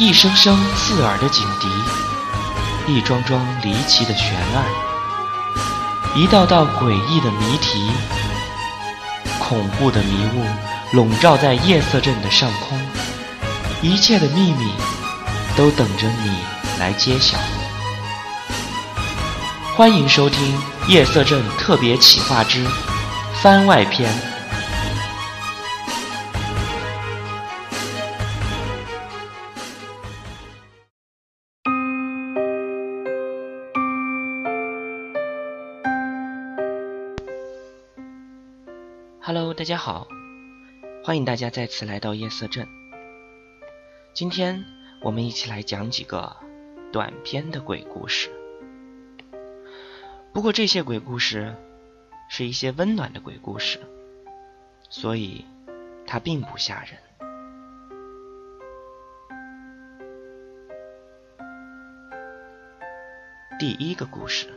一声声刺耳的警笛，一桩桩离奇的悬案，一道道诡异的谜题，恐怖的迷雾笼罩在夜色镇的上空，一切的秘密都等着你来揭晓。欢迎收听《夜色镇特别企划之番外篇》。Hello，大家好，欢迎大家再次来到夜色镇。今天我们一起来讲几个短篇的鬼故事。不过这些鬼故事是一些温暖的鬼故事，所以它并不吓人。第一个故事：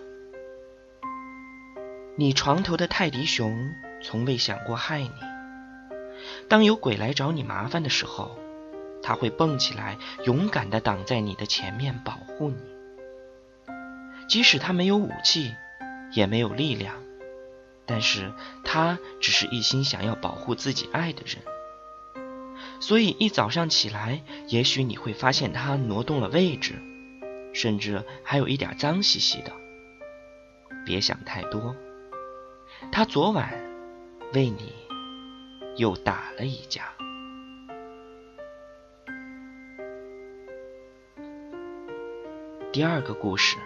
你床头的泰迪熊。从未想过害你。当有鬼来找你麻烦的时候，他会蹦起来，勇敢地挡在你的前面，保护你。即使他没有武器，也没有力量，但是他只是一心想要保护自己爱的人。所以一早上起来，也许你会发现他挪动了位置，甚至还有一点脏兮兮的。别想太多，他昨晚。为你又打了一架。第二个故事，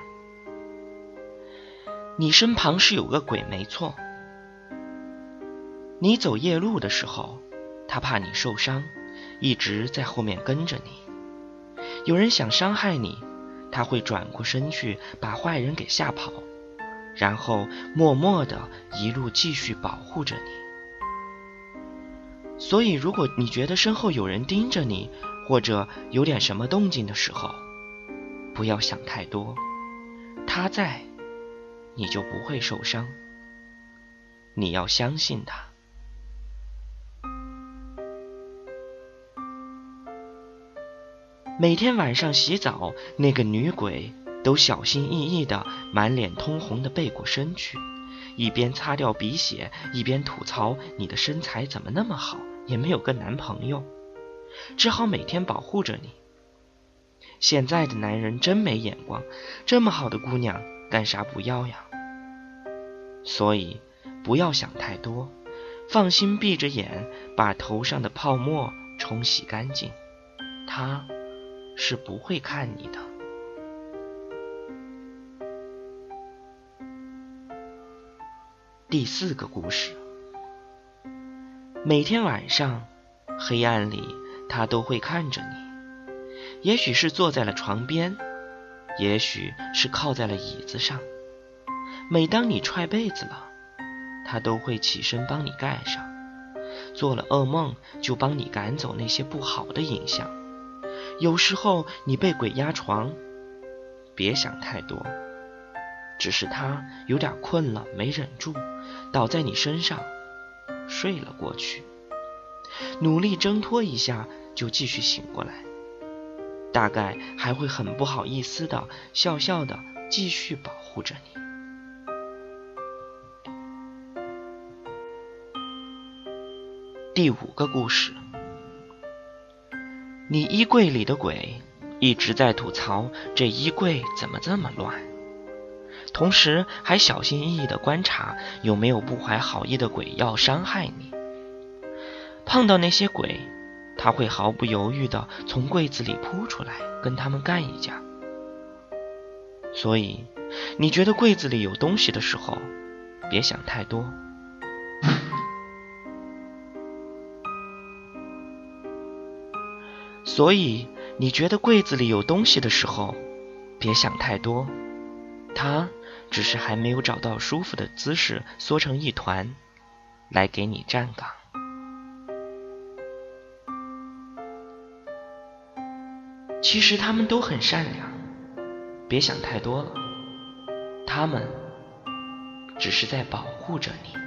你身旁是有个鬼，没错。你走夜路的时候，他怕你受伤，一直在后面跟着你。有人想伤害你，他会转过身去把坏人给吓跑。然后默默的一路继续保护着你。所以，如果你觉得身后有人盯着你，或者有点什么动静的时候，不要想太多，他在，你就不会受伤。你要相信他。每天晚上洗澡，那个女鬼。都小心翼翼的满脸通红的背过身去，一边擦掉鼻血，一边吐槽：“你的身材怎么那么好，也没有个男朋友，只好每天保护着你。”现在的男人真没眼光，这么好的姑娘干啥不要呀？所以不要想太多，放心闭着眼，把头上的泡沫冲洗干净，他是不会看你的。第四个故事，每天晚上黑暗里，他都会看着你。也许是坐在了床边，也许是靠在了椅子上。每当你踹被子了，他都会起身帮你盖上。做了噩梦，就帮你赶走那些不好的影响。有时候你被鬼压床，别想太多。只是他有点困了，没忍住，倒在你身上睡了过去。努力挣脱一下，就继续醒过来。大概还会很不好意思的，笑笑的继续保护着你。第五个故事，你衣柜里的鬼一直在吐槽这衣柜怎么这么乱。同时还小心翼翼地观察有没有不怀好意的鬼要伤害你。碰到那些鬼，他会毫不犹豫地从柜子里扑出来跟他们干一架。所以，你觉得柜子里有东西的时候，别想太多。所以，你觉得柜子里有东西的时候，别想太多。他。只是还没有找到舒服的姿势，缩成一团，来给你站岗。其实他们都很善良，别想太多了，他们只是在保护着你。